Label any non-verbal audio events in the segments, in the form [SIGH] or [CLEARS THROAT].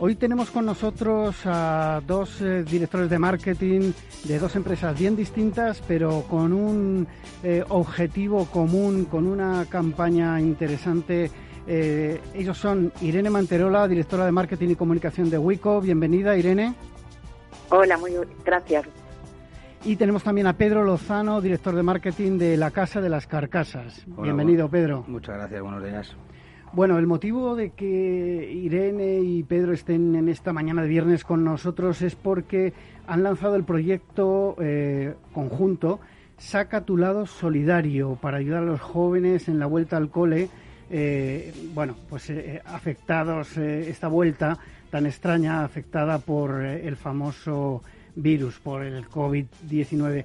Hoy tenemos con nosotros a dos eh, directores de marketing de dos empresas bien distintas, pero con un eh, objetivo común, con una campaña interesante. Eh, ellos son Irene Manterola, directora de marketing y comunicación de Wico. Bienvenida, Irene. Hola, muy gracias. Y tenemos también a Pedro Lozano, director de marketing de la Casa de las Carcasas. Bienvenido, Pedro. Muchas gracias, buenos días. Bueno, el motivo de que Irene y Pedro estén en esta mañana de viernes con nosotros es porque han lanzado el proyecto eh, conjunto Saca tu lado solidario para ayudar a los jóvenes en la vuelta al cole, eh, bueno, pues eh, afectados esta vuelta tan extraña, afectada por el famoso virus, por el COVID-19.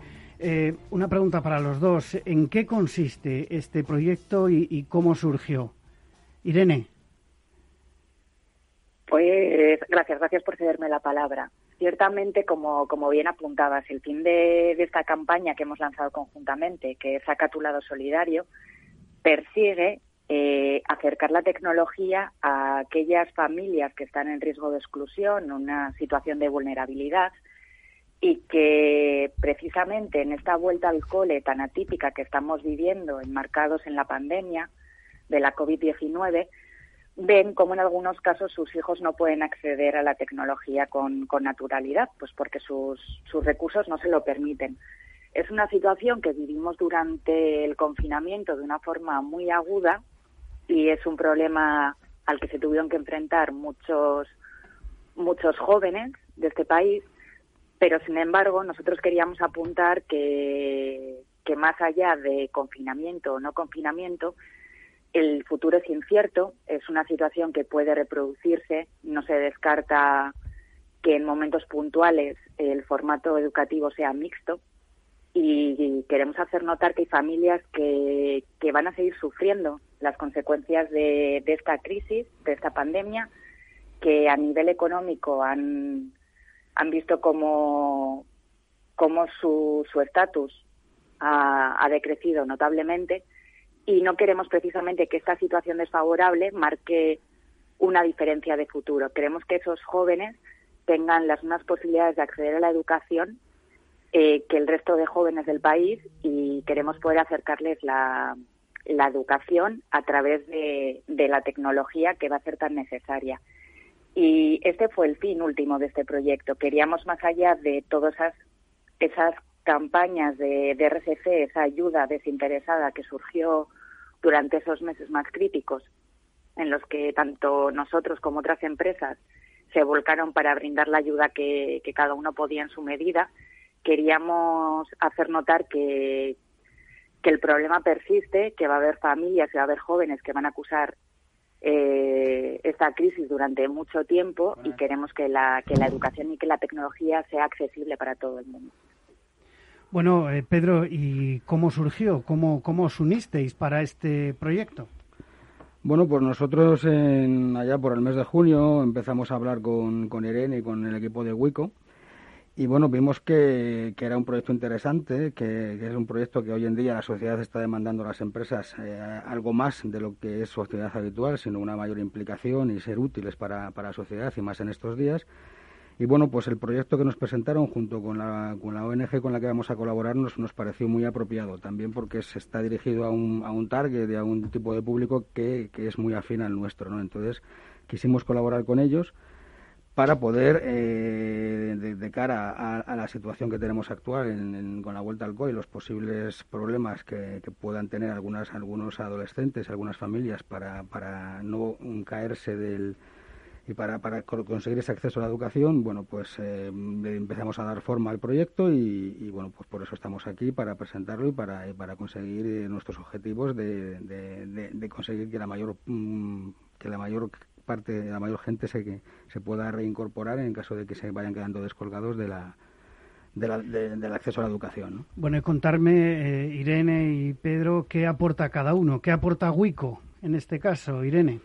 una pregunta para los dos. ¿En qué consiste este proyecto y cómo surgió? Irene. Pues gracias, gracias por cederme la palabra. Ciertamente, como, como bien apuntabas, el fin de, esta campaña que hemos lanzado conjuntamente, que es Saca tu lado solidario, persigue eh, acercar la tecnología a aquellas familias que están en riesgo de exclusión, una situación de vulnerabilidad, y que precisamente en esta vuelta al cole tan atípica que estamos viviendo, enmarcados en la pandemia, de la COVID-19, ven como en algunos casos sus hijos no pueden acceder a la tecnología con, naturalidad, pues porque sus, sus recursos no se lo permiten. Es una situación que vivimos durante el confinamiento de una forma muy aguda y es un problema al que se tuvieron que enfrentar muchos muchos jóvenes de este país, pero sin embargo nosotros queríamos apuntar que, que más allá de confinamiento o no confinamiento, el futuro es incierto, es una situación que puede reproducirse, no se descarta que en momentos puntuales el formato educativo sea mixto y queremos hacer notar que hay familias que, van a seguir sufriendo las consecuencias de, esta crisis, de esta pandemia, que a nivel económico han, han visto como, como su estatus ha decrecido notablemente y no queremos precisamente que esta situación desfavorable marque una diferencia de futuro. Queremos que esos jóvenes tengan las mismas posibilidades de acceder a la educación eh, que el resto de jóvenes del país y queremos poder acercarles la, educación a través de, la tecnología que va a ser tan necesaria. Y este fue el fin último de este proyecto. Queríamos, más allá de todas esas, esas campañas de, de RCC, esa ayuda desinteresada que surgió durante esos meses más críticos, en los que tanto nosotros como otras empresas se volcaron para brindar la ayuda que, cada uno podía en su medida, queríamos hacer notar que, que el problema persiste, que va a haber familias y va a haber jóvenes que van a acusar eh, esta crisis durante mucho tiempo y queremos que la, que la educación y que la tecnología sea accesible para todo el mundo. Bueno, eh, Pedro, ¿y cómo surgió? ¿Cómo, ¿Cómo os unisteis para este proyecto? Bueno, pues nosotros en, allá por el mes de junio empezamos a hablar con, con Irene y con el equipo de Wico. Y bueno, vimos que, era un proyecto interesante, que, es un proyecto que hoy en día la sociedad está demandando a las empresas eh, algo más de lo que es su actividad habitual, sino una mayor implicación y ser útiles para, para la sociedad y más en estos días. Y bueno, pues el proyecto que nos presentaron junto con la, con la ONG con la que vamos a colaborar nos, nos pareció muy apropiado, también porque se está dirigido a un, a un target, a un tipo de público que, que es muy afín al nuestro, ¿no? Entonces quisimos colaborar con ellos para poder, eh, de, cara a, la situación que tenemos actual con la vuelta al COI, los posibles problemas que, que, puedan tener algunas, algunos adolescentes, algunas familias, para, para no caerse del, y para, para conseguir ese acceso a la educación, bueno, pues eh, empezamos a dar forma al proyecto y, bueno, pues por eso estamos aquí, para presentarlo y para, para conseguir eh, nuestros objetivos de, de, conseguir que la mayor mm, que la mayor parte, la mayor gente se, se pueda reincorporar en caso de que se vayan quedando descolgados de la, del acceso a la educación. Bueno, y contarme, eh, Irene y Pedro, qué aporta cada uno, qué aporta Wico en este caso, Irene.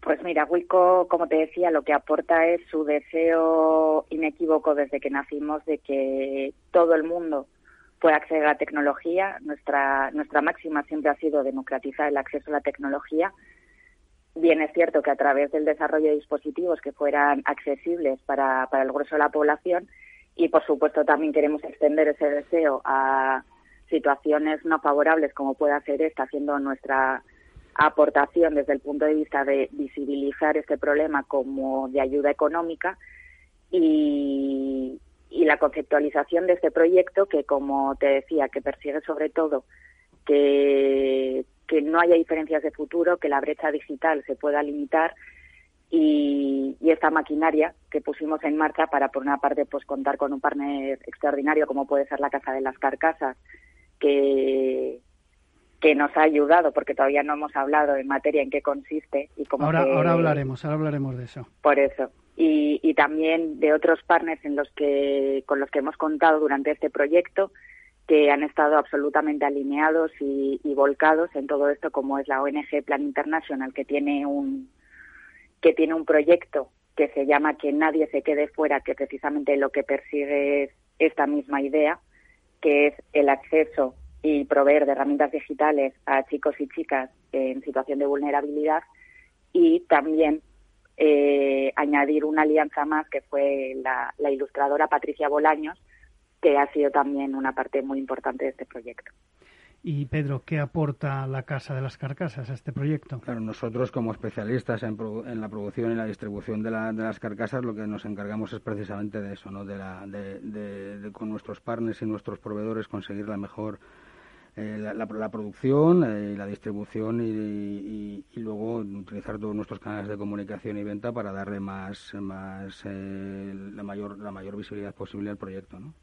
Pues mira, Wico, como te decía, lo que aporta es su deseo inequívoco desde que nacimos de que todo el mundo pueda acceder a la tecnología. Nuestra, nuestra máxima siempre ha sido democratizar el acceso a la tecnología. Bien es cierto que a través del desarrollo de dispositivos que fueran accesibles para, para el grueso de la población, y por supuesto también queremos extender ese deseo a situaciones no favorables como pueda ser esta, haciendo nuestra aportación desde el punto de vista de visibilizar este problema como de ayuda económica y, y la conceptualización de este proyecto que, como te decía, que persigue sobre todo que, no haya diferencias de futuro, que la brecha digital se pueda limitar y, esta maquinaria que pusimos en marcha para, por una parte, pues contar con un partner extraordinario como puede ser la Casa de las Carcasas, que, que nos ha ayudado, porque todavía no hemos hablado en materia en qué consiste y cómo ahora, ahora hablaremos, ahora hablaremos de eso. Por eso. Y, y también de otros partners en los que, con los que hemos contado durante este proyecto, que han estado absolutamente alineados y, y volcados en todo esto, como es la ONG Plan International, que tiene un, que tiene un proyecto que se llama Que nadie se quede fuera, que precisamente lo que persigue es esta misma idea, que es el acceso y proveer de herramientas digitales a chicos y chicas en situación de vulnerabilidad y también eh, añadir una alianza más que fue la, la ilustradora Patricia Bolaños, que ha sido también una parte muy importante de este proyecto. Y Pedro, ¿qué aporta la Casa de las Carcasas a este proyecto? Claro, nosotros como especialistas en, la producción y la distribución de, las carcasas, lo que nos encargamos es precisamente de eso, ¿no? De, la, de, con nuestros partners y nuestros proveedores conseguir la mejor eh, la, producción eh, y la distribución y, luego utilizar todos nuestros canales de comunicación y venta para darle más, más eh, la mayor la mayor visibilidad posible al proyecto, ¿no?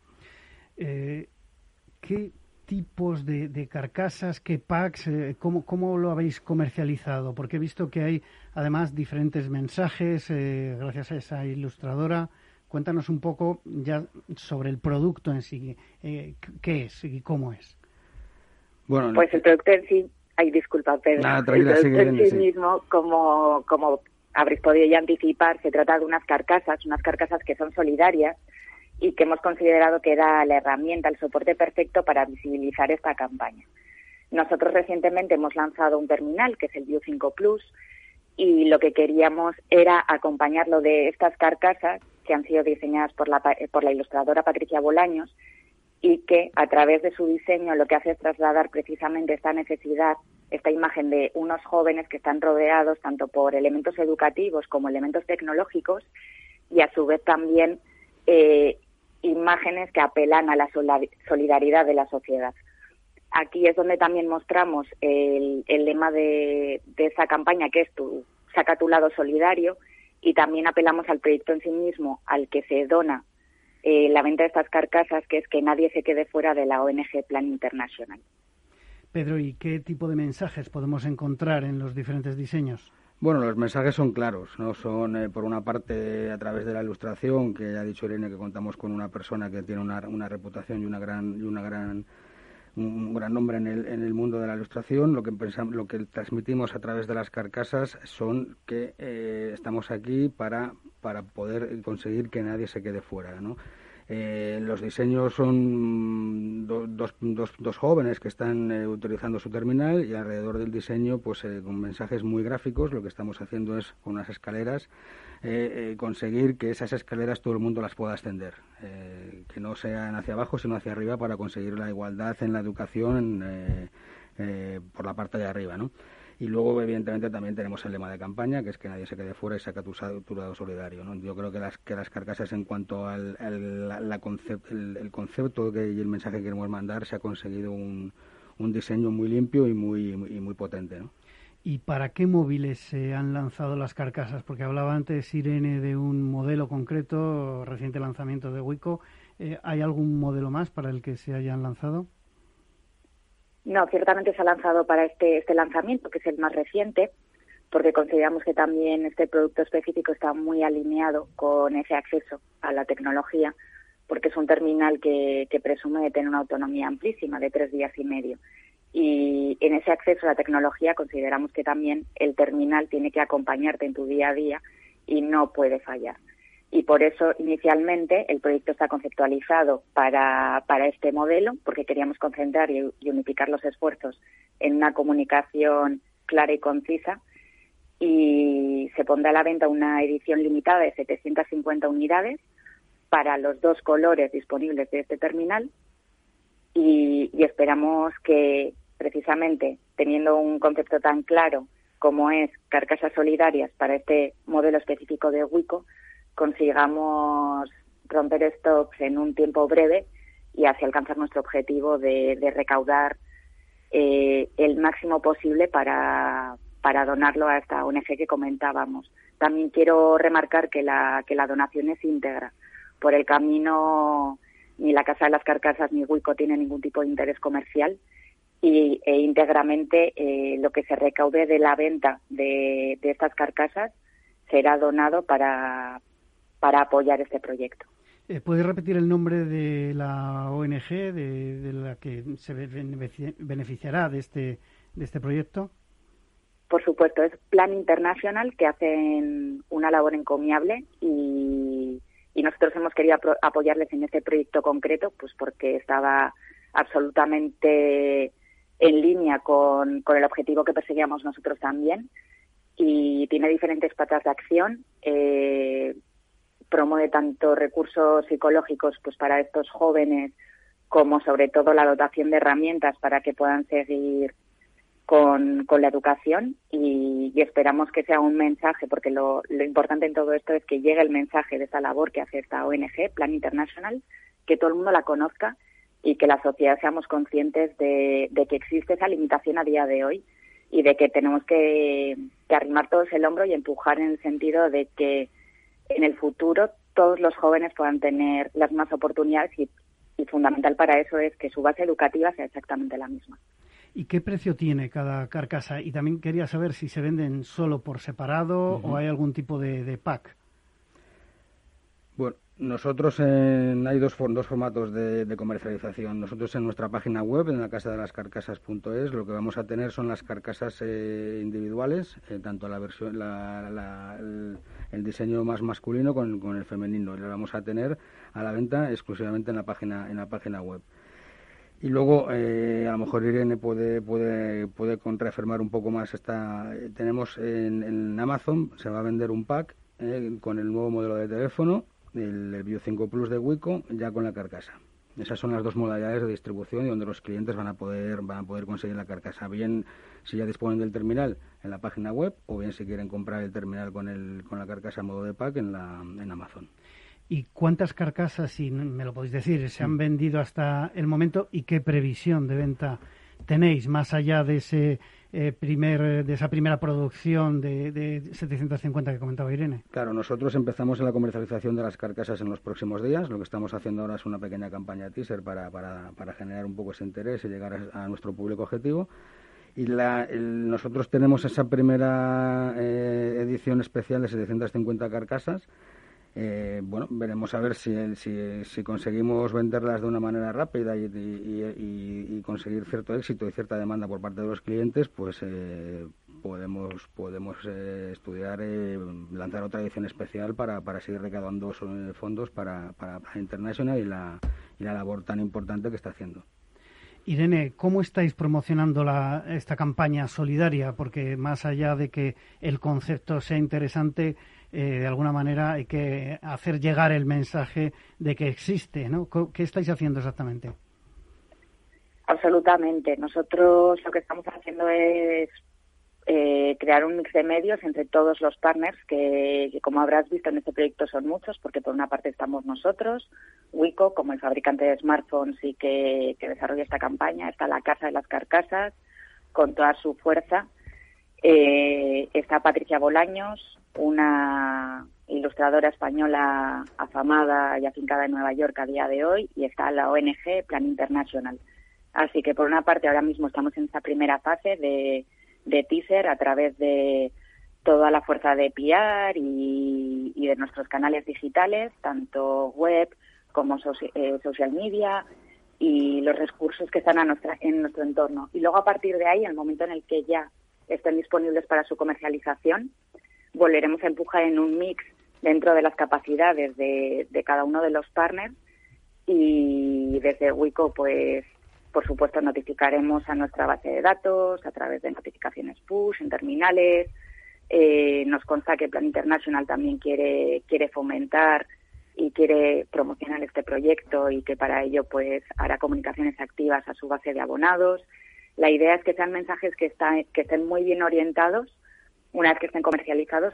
¿Qué tipos de, carcasas, qué packs, eh, cómo, lo habéis comercializado? Porque he visto que hay además diferentes mensajes eh, gracias a esa ilustradora. Cuéntanos un poco ya sobre el producto en sí, eh, qué es y cómo es. Bueno, pues el producto en sí, ay, disculpa, Pedro, el producto en sí, mismo, como, como habréis podido ya anticipar, se trata de unas carcasas, unas carcasas que son solidarias, y que hemos considerado que era la herramienta, el soporte perfecto para visibilizar esta campaña. Nosotros recientemente hemos lanzado un terminal que es el View 5 Plus y lo que queríamos era acompañarlo de estas carcasas que han sido diseñadas por la, por la ilustradora Patricia Bolaños y que a través de su diseño lo que hace es trasladar precisamente esta necesidad, esta imagen de unos jóvenes que están rodeados tanto por elementos educativos como elementos tecnológicos y a su vez también eh, imágenes que apelan a la solidaridad de la sociedad. Aquí es donde también mostramos el, lema de, esa campaña, que es tu, saca tu lado solidario, y también apelamos al proyecto en sí mismo, al que se dona eh, la venta de estas carcasas, que es que nadie se quede fuera de la ONG Plan Internacional. Pedro, ¿y qué tipo de mensajes podemos encontrar en los diferentes diseños? Bueno, los mensajes son claros, ¿no? Son, eh, por una parte, a través de la ilustración, que ya ha dicho Irene que contamos con una persona que tiene una, una reputación y una gran, y una gran un gran nombre en el, en el mundo de la ilustración. Lo que, pensamos, lo que transmitimos a través de las carcasas son que eh, estamos aquí para, para poder conseguir que nadie se quede fuera, ¿no? Eh, los diseños son dos, dos, dos, jóvenes que están eh, utilizando su terminal y alrededor del diseño, pues con mensajes muy gráficos, lo que estamos haciendo es con unas escaleras conseguir que esas escaleras todo el mundo las pueda ascender, que no sean hacia abajo sino hacia arriba para conseguir la igualdad en la educación por la parte de arriba, ¿no? Y luego, evidentemente, también tenemos el lema de campaña, que es que nadie se quede fuera y saca tu, lado solidario. ¿no? Yo creo que las, que las carcasas, en cuanto al la, concept, el, concepto que, y el mensaje que queremos mandar, se ha conseguido un, un diseño muy limpio y muy, y muy potente. ¿no? ¿Y para qué móviles se han lanzado las carcasas? Porque hablaba antes Irene de un modelo concreto, reciente lanzamiento de Wico. Eh, ¿Hay algún modelo más para el que se hayan lanzado? No, ciertamente se ha lanzado para este, este lanzamiento, que es el más reciente, porque consideramos que también este producto específico está muy alineado con ese acceso a la tecnología, porque es un terminal que, presume de tener una autonomía amplísima de tres días y medio. Y en ese acceso a la tecnología consideramos que también el terminal tiene que acompañarte en tu día a día y no puede fallar. Y por eso inicialmente el proyecto está conceptualizado para, para este modelo, porque queríamos concentrar y unificar los esfuerzos en una comunicación clara y concisa y se pondrá a la venta una edición limitada de 750 unidades para los dos colores disponibles de este terminal y, esperamos que precisamente teniendo un concepto tan claro como es carcasas solidarias para este modelo específico de Wico, consigamos romper stocks en un tiempo breve y así alcanzar nuestro objetivo de, recaudar eh, el máximo posible para, para donarlo a esta ONG que comentábamos. También quiero remarcar que la, que la donación es íntegra. Por el camino, ni la Casa de las Carcasas ni Wico tiene ningún tipo de interés comercial y, e íntegramente eh, lo que se recaude de la venta de, estas carcasas será donado para, para apoyar este proyecto. Eh, ¿Puede repetir el nombre de la ONG de, de, la que se beneficiará de este, de este proyecto? Por supuesto, es Plan Internacional que hacen una labor encomiable y, nosotros hemos querido apoyarles en este proyecto concreto, pues porque estaba absolutamente en línea con, el objetivo que perseguíamos nosotros también y tiene diferentes patas de acción. Eh, promueve tanto recursos psicológicos pues para estos jóvenes como sobre todo la dotación de herramientas para que puedan seguir con, con la educación y, esperamos que sea un mensaje, porque lo, lo, importante en todo esto es que llegue el mensaje de esta labor que hace esta ONG, Plan Internacional, que todo el mundo la conozca y que la sociedad seamos conscientes de, de que existe esa limitación a día de hoy y de que tenemos que, que arrimar todos el hombro y empujar en el sentido de que en el futuro todos los jóvenes puedan tener las mismas oportunidades y, y fundamental para eso es que su base educativa sea exactamente la misma. ¿Y qué precio tiene cada carcasa? Y también quería saber si se venden solo por separado o hay algún tipo de, pack. Bueno, nosotros hay dos, dos formatos de, comercialización. Nosotros en nuestra página web, en la casa de las carcasas.es, lo que vamos a tener son las carcasas eh, individuales, eh, tanto la versión, el, diseño más masculino con, con el femenino. Lo vamos a tener a la venta exclusivamente en la página, en la página web. Y luego, eh, a lo mejor Irene puede, puede, puede contraafirmar un poco más. Esta, tenemos en, Amazon, se va a vender un pack eh, con el nuevo modelo de teléfono, el, el Bio 5 Plus de Wico, ya con la carcasa. Esas son las dos modalidades de distribución y donde los clientes van a poder van a poder conseguir la carcasa, bien si ya disponen del terminal en la página web o bien si quieren comprar el terminal con el con la carcasa modo de pack en la en Amazon. ¿Y cuántas carcasas, si me lo podéis decir, se han mm. vendido hasta el momento y qué previsión de venta tenéis más allá de ese eh, primer de esa primera producción de, de, 750 que comentaba Irene? Claro, nosotros empezamos en la comercialización de las carcasas en los próximos días. Lo que estamos haciendo ahora es una pequeña campaña teaser para, para, generar un poco ese interés y llegar a, nuestro público objetivo. Y nosotros tenemos esa primera eh, edición especial de 750 carcasas eh, bueno, veremos a ver si, si, conseguimos venderlas de una manera rápida y, conseguir cierto éxito y cierta demanda por parte de los clientes, pues eh, podemos podemos eh, estudiar lanzar otra edición especial para, para seguir recaudando fondos para, para, International y la, y la labor tan importante que está haciendo. Irene, ¿cómo estáis promocionando la, esta campaña solidaria? Porque más allá de que el concepto sea interesante, eh, de alguna manera hay que hacer llegar el mensaje de que existe, ¿no? ¿Qué estáis haciendo exactamente? Absolutamente. Nosotros lo que estamos haciendo es eh, crear un mix de medios entre todos los partners que, como habrás visto en este proyecto son muchos, porque por una parte estamos nosotros, Wico como el fabricante de smartphones y que, desarrolla esta campaña, está la Casa de las Carcasas con toda su fuerza, eh, está Patricia Bolaños, una ilustradora española afamada y afincada en Nueva York a día de hoy, y está la ONG Plan International. Así que, por una parte, ahora mismo estamos en esta primera fase de, de teaser a través de toda la fuerza de PR y, de nuestros canales digitales, tanto web como eh, social media y los recursos que están a nuestra, en nuestro entorno. Y luego a partir de ahí, el momento en el que ya estén disponibles para su comercialización, volveremos a empujar en un mix dentro de las capacidades de, de cada uno de los partners y desde Wico pues por supuesto notificaremos a nuestra base de datos a través de notificaciones push en terminales. Eh, nos consta que Plan International también quiere quiere fomentar y quiere promocionar este proyecto y que para ello pues hará comunicaciones activas a su base de abonados. La idea es que sean mensajes que están que estén muy bien orientados una vez que estén comercializados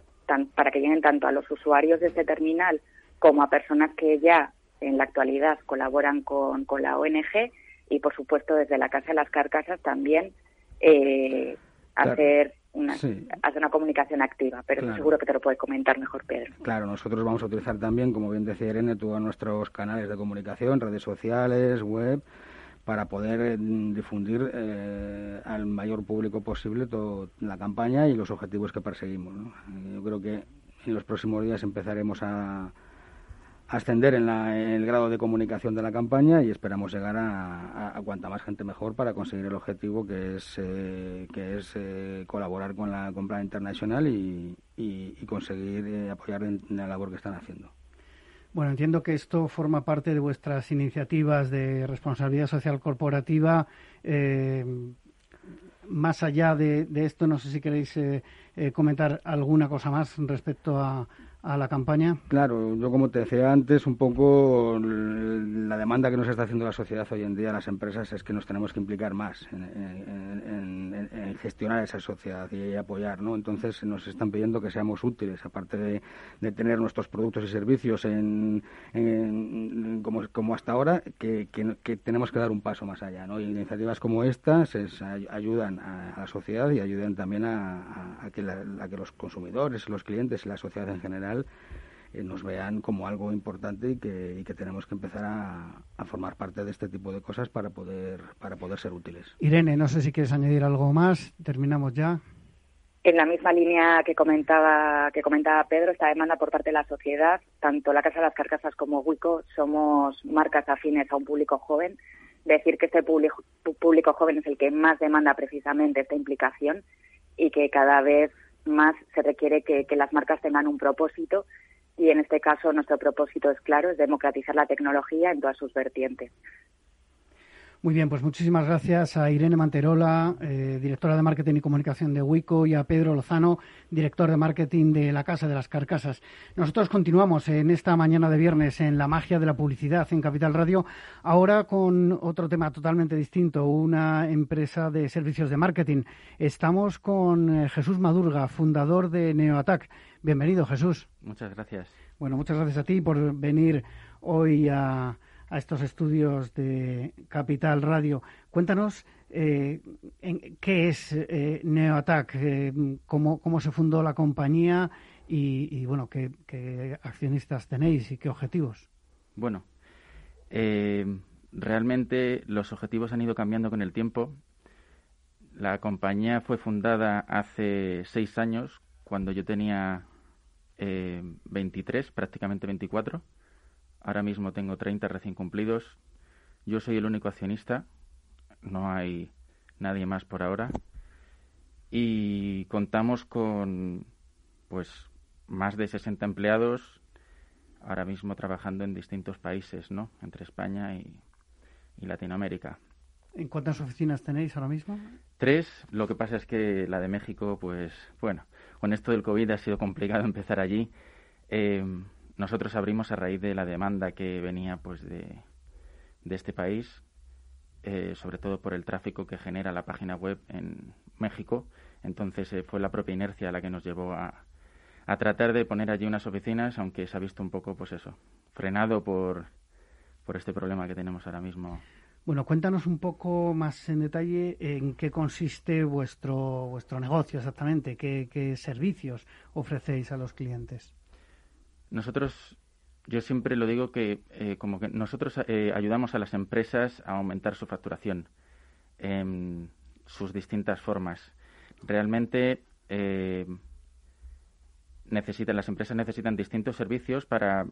para que lleguen tanto a los usuarios de este terminal como a personas que ya en la actualidad colaboran con, con la ONG y, por supuesto, desde la Casa de las Carcasas también eh, hacer una, hacer una comunicación activa, pero seguro que te lo puede comentar mejor Pedro. Claro, nosotros vamos a utilizar también, como bien decía Irene, todos nuestros canales de comunicación, redes sociales, web, para poder eh, difundir eh, al mayor público posible toda la campaña y los objetivos que perseguimos. Yo creo que en los próximos días empezaremos a, ascender en, el grado de comunicación de la campaña y esperamos llegar a, cuanta más gente mejor para conseguir el objetivo que es eh, que es eh, colaborar con la compra internacional y, conseguir eh, apoyar en, la labor que están haciendo. Bueno, entiendo que esto forma parte de vuestras iniciativas de responsabilidad social corporativa. más allá de, esto, no sé si queréis comentar alguna cosa más respecto a, a la campaña? Claro, yo como te decía antes, un poco la demanda que nos está haciendo la sociedad hoy en día, las empresas, es que nos tenemos que implicar más en, gestionar esa sociedad y apoyar, ¿no? Entonces nos están pidiendo que seamos útiles, aparte de, tener nuestros productos y servicios en, como, hasta ahora, que, tenemos que dar un paso más allá, ¿no? Y iniciativas como estas ayudan a, la sociedad y ayudan también a, que a que los consumidores, los clientes y la sociedad en general eh, nos vean como algo importante y que, que tenemos que empezar a, formar parte de este tipo de cosas para poder, para poder ser útiles. Irene, no sé si quieres añadir algo más. Terminamos ya. En la misma línea que comentaba, que comentaba Pedro, esta demanda por parte de la sociedad, tanto la Casa de las Carcasas como Wico somos marcas afines a un público joven. Decir que este público, público joven es el que más demanda precisamente esta implicación y que cada vez más se requiere que, las marcas tengan un propósito y en este caso nuestro propósito es claro, es democratizar la tecnología en todas sus vertientes. Muy bien, pues muchísimas gracias a Irene Manterola, eh, directora de Marketing y Comunicación de WICO, y a Pedro Lozano, director de Marketing de la Casa de las Carcasas. Nosotros continuamos en esta mañana de viernes en la magia de la publicidad en Capital Radio, ahora con otro tema totalmente distinto, una empresa de servicios de marketing. Estamos con eh, Jesús Madurga, fundador de NeoAttack. Bienvenido, Jesús. Muchas gracias. Bueno, muchas gracias a ti por venir hoy a a estos estudios de Capital Radio. Cuéntanos eh, en, qué es eh, NeoAttack, eh, cómo, cómo, se fundó la compañía y, bueno, qué, accionistas tenéis y qué objetivos. Bueno, realmente los objetivos han ido cambiando con el tiempo. La compañía fue fundada hace seis años, cuando yo tenía 23, prácticamente 24 Ahora mismo tengo 30 recién cumplidos. Yo soy el único accionista. No hay nadie más por ahora. Y contamos con pues más de 60 empleados ahora mismo trabajando en distintos países, ¿no? Entre España y, y Latinoamérica. ¿En cuántas oficinas tenéis ahora mismo? Tres. Lo que pasa es que la de México, pues, bueno, con esto del COVID ha sido complicado [LAUGHS] empezar allí. Eh, nosotros abrimos a raíz de la demanda que venía pues de, este país, eh, sobre todo por el tráfico que genera la página web en México. Entonces eh, fue la propia inercia la que nos llevó a, a tratar de poner allí unas oficinas, aunque se ha visto un poco, pues eso, frenado por, por este problema que tenemos ahora mismo. Bueno, cuéntanos un poco más en detalle en qué consiste vuestro, vuestro negocio exactamente, qué servicios ofrecéis a los clientes. Nosotros, yo siempre lo digo que eh, como que nosotros eh, ayudamos a las empresas a aumentar su facturación en sus distintas formas. Realmente eh, necesitan, las empresas necesitan distintos servicios para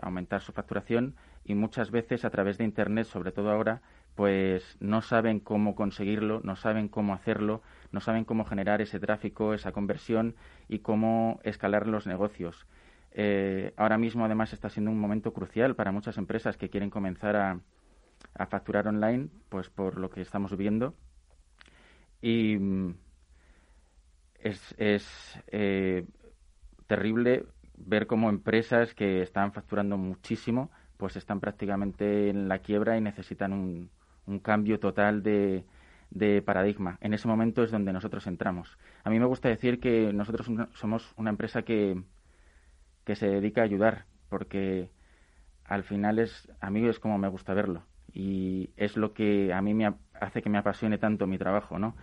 aumentar su facturación y muchas veces a través de Internet, sobre todo ahora, pues no saben cómo conseguirlo, no saben cómo hacerlo, no saben cómo generar ese tráfico, esa conversión y cómo escalar los negocios. Eh, ahora mismo, además, está siendo un momento crucial para muchas empresas que quieren comenzar a, facturar online, pues por lo que estamos viendo. Y mm, es, eh, terrible ver cómo empresas que están facturando muchísimo, pues están prácticamente en la quiebra y necesitan un, un cambio total de paradigma. En ese momento es donde nosotros entramos. A mí me gusta decir que nosotros somos una empresa que, que se dedica a ayudar, porque al final es, a mí es como me gusta verlo y es lo que a mí me hace que me apasione tanto mi trabajo, ¿no?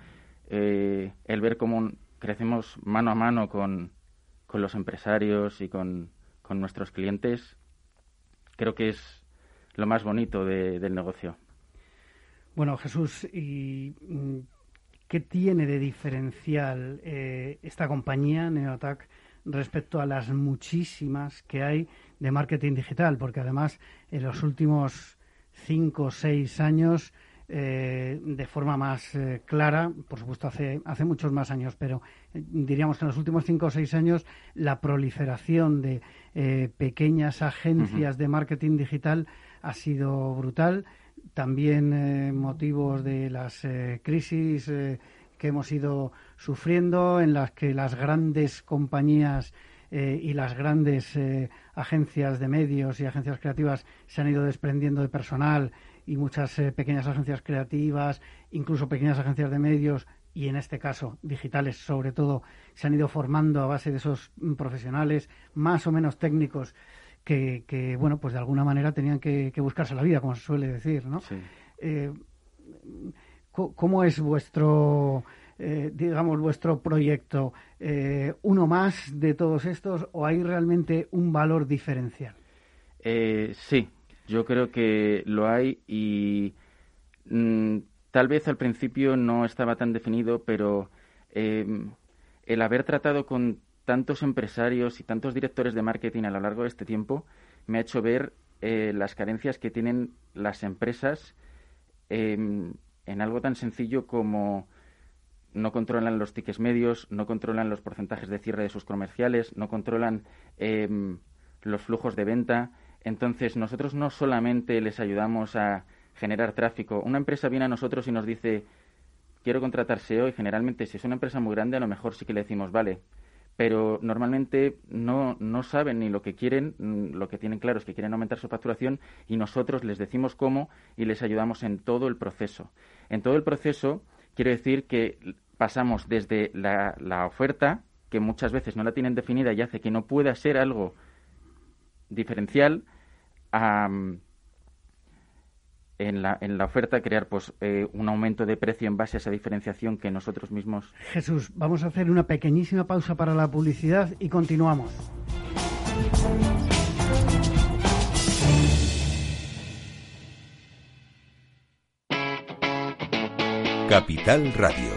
Eh, el ver cómo crecemos mano a mano con, con los empresarios y con, con, nuestros clientes, creo que es lo más bonito del negocio. Bueno, Jesús, ¿y mm, qué tiene de diferencial eh, esta compañía, Neotac, respecto a las muchísimas que hay de marketing digital? Porque además, en los últimos cinco o seis años eh, de forma más eh, clara, por supuesto hace, hace muchos más años, pero eh, diríamos que en los últimos cinco o seis años la proliferación de pequeñas agencias de marketing digital ha sido brutal. También motivos de las crisis que hemos ido sufriendo, en las que las grandes compañías eh, y las grandes eh, agencias de medios y agencias creativas se han ido desprendiendo de personal y muchas eh, pequeñas agencias creativas, incluso pequeñas agencias de medios y en este caso digitales sobre todo, se han ido formando a base de esos mm, profesionales más o menos técnicos que, que bueno, pues de alguna manera tenían que, buscarse la vida, como se suele decir, ¿no? ¿Cómo es vuestro eh, digamos, vuestro proyecto eh, uno más de todos estos o hay realmente un valor diferencial? Eh, sí, yo creo que lo hay y mm, tal vez al principio no estaba tan definido, pero em, el haber tratado con tantos empresarios y tantos directores de marketing a lo largo de este tiempo me ha hecho ver las carencias que tienen las empresas em, en algo tan sencillo como no controlan los tickets medios, no controlan los porcentajes de cierre de sus comerciales, no controlan em, los flujos de venta. Entonces, nosotros no solamente les ayudamos a generar tráfico. Una empresa viene a nosotros y nos dice, quiero contratar SEO y generalmente si es una empresa muy grande a lo mejor sí que le decimos, vale, pero normalmente no, no saben ni lo que quieren, mm, lo que tienen claro es que quieren aumentar su facturación y nosotros les decimos cómo y les ayudamos en todo el proceso. En todo el proceso quiero decir que pasamos desde la, la oferta, que muchas veces no la tienen definida y hace que no pueda ser algo diferencial, a, en la, en la oferta crear pues eh, un aumento de precio en base a esa diferenciación que nosotros mismos. Jesús, vamos a hacer una pequeñísima pausa para la publicidad y continuamos. Capital Radio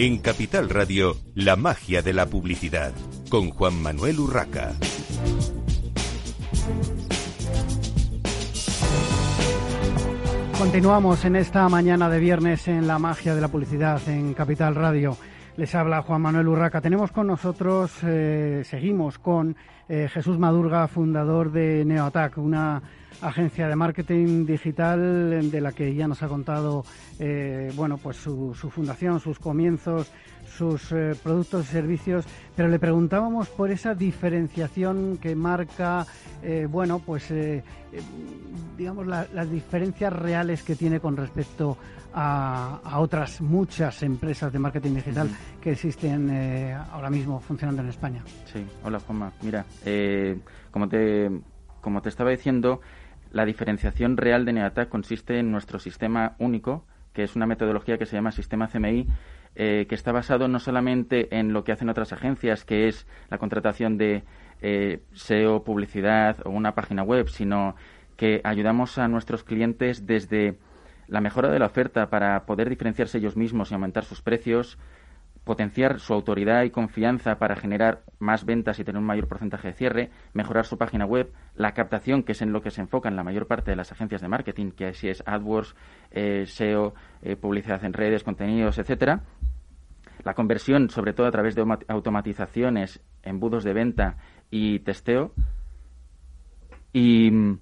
En Capital Radio, la magia de la publicidad, con Juan Manuel Urraca. Continuamos en esta mañana de viernes en la magia de la publicidad en Capital Radio. Les habla Juan Manuel Urraca. Tenemos con nosotros, eh, seguimos con eh, Jesús Madurga, fundador de NeoAttack, una agencia de marketing digital de la que ya nos ha contado eh, bueno pues su, fundación, sus comienzos, sus eh, productos y servicios, pero le preguntábamos por esa diferenciación que marca eh, bueno pues digamos las diferencias reales que tiene con respecto a, otras muchas empresas de marketing digital que existen ahora mismo funcionando en España. Sí, hola Juanma. Mira, como te como te estaba diciendo, la diferenciación real de NeoAttack consiste en nuestro sistema único, que es una metodología que se llama sistema CMI, eh, que está basado no solamente en lo que hacen otras agencias, que es la contratación de eh, SEO, publicidad o una página web, sino que ayudamos a nuestros clientes desde la mejora de la oferta para poder diferenciarse ellos mismos y aumentar sus precios, potenciar su autoridad y confianza para generar más ventas y tener un mayor porcentaje de cierre, mejorar su página web, la captación, que es en lo que se enfocan la mayor parte de las agencias de marketing, que así es AdWords, eh, SEO, eh, publicidad en redes, contenidos, etcétera. La conversión, sobre todo a través de automatizaciones, embudos de venta y testeo. Y mm,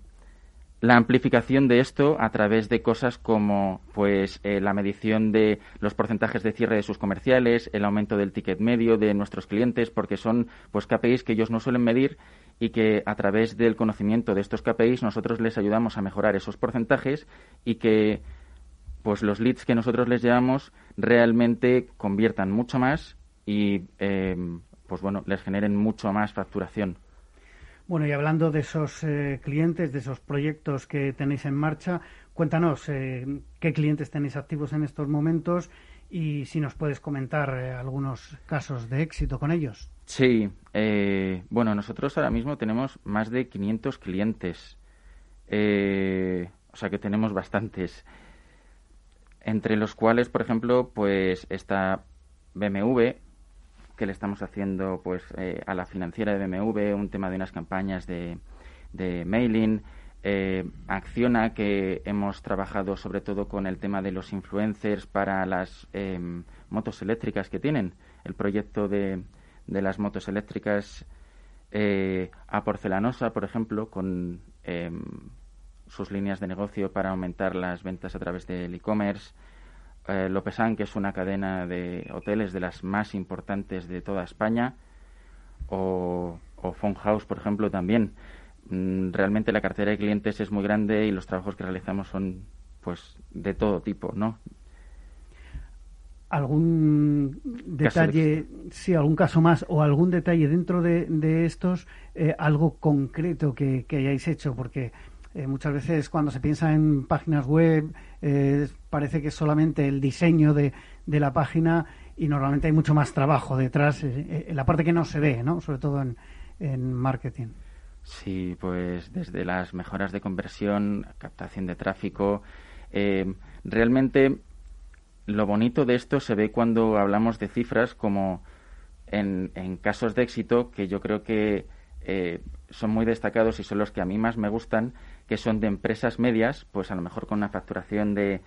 la amplificación de esto a través de cosas como pues eh, la medición de los porcentajes de cierre de sus comerciales, el aumento del ticket medio de nuestros clientes, porque son pues KPIs que ellos no suelen medir y que a través del conocimiento de estos KPIs nosotros les ayudamos a mejorar esos porcentajes y que pues los leads que nosotros les llevamos realmente conviertan mucho más y eh, pues bueno les generen mucho más facturación. Bueno, y hablando de esos eh, clientes, de esos proyectos que tenéis en marcha, cuéntanos eh, qué clientes tenéis activos en estos momentos y si nos puedes comentar eh, algunos casos de éxito con ellos. Sí, bueno, nosotros ahora mismo tenemos más de 500 clientes, o sea que tenemos bastantes, entre los cuales, por ejemplo, pues está BMW, que le estamos haciendo pues eh, a la financiera de BMW, un tema de unas campañas de, de mailing, eh, Acciona, que hemos trabajado sobre todo con el tema de los influencers para las em, motos eléctricas que tienen, el proyecto de, de las motos eléctricas eh, a Porcelanosa, por ejemplo, con em, sus líneas de negocio para aumentar las ventas a través del e-commerce, eh, que es una cadena de hoteles de las más importantes de toda España, o, o House, por ejemplo, también. Mm, realmente la cartera de clientes es muy grande y los trabajos que realizamos son pues de todo tipo, ¿no? algún detalle, sí, algún caso más o algún detalle dentro de, de estos, eh, algo concreto que, que, hayáis hecho, porque eh, muchas veces cuando se piensa en páginas web eh, parece que es solamente el diseño de, de, la página y normalmente hay mucho más trabajo detrás, eh, la parte que no se ve, ¿no? sobre todo en, en marketing. Sí, pues desde las mejoras de conversión, captación de tráfico, realmente lo bonito de esto se ve cuando hablamos de cifras como en, en casos de éxito que yo creo que son muy destacados y son los que a mí más me gustan, que son de empresas medias, pues a lo mejor con una facturación de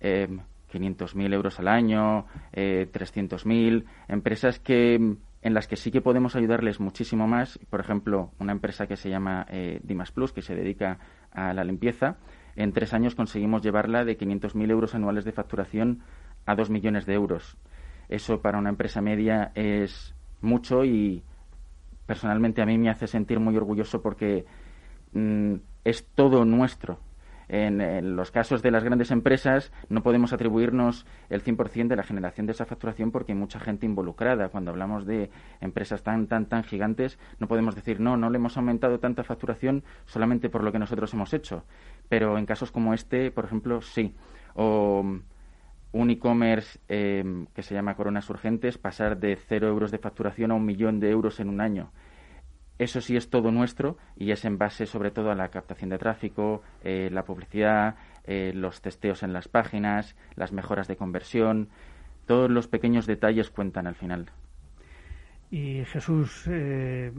eh, 500.000 euros al año, eh, 300.000, empresas que en las que sí que podemos ayudarles muchísimo más. Por ejemplo, una empresa que se llama eh, Dimas Plus, que se dedica a la limpieza. En tres años conseguimos llevarla de 500.000 euros anuales de facturación a 2 millones de euros. Eso para una empresa media es mucho y personalmente a mí me hace sentir muy orgulloso porque mm, es todo nuestro. En, los casos de las grandes empresas no podemos atribuirnos el 100% de la generación de esa facturación porque hay mucha gente involucrada. Cuando hablamos de empresas tan, tan, tan gigantes, no podemos decir, no, no le hemos aumentado tanta facturación solamente por lo que nosotros hemos hecho. Pero en casos como este, por ejemplo, sí. O un e-commerce em, que se llama Coronas Urgentes, pasar de cero euros de facturación a un millón de euros en un año. Eso sí es todo nuestro y es en base sobre todo a la captación de tráfico, eh, la publicidad, eh, los testeos en las páginas, las mejoras de conversión. todos los pequeños detalles cuentan al final. Y Jesús, eh,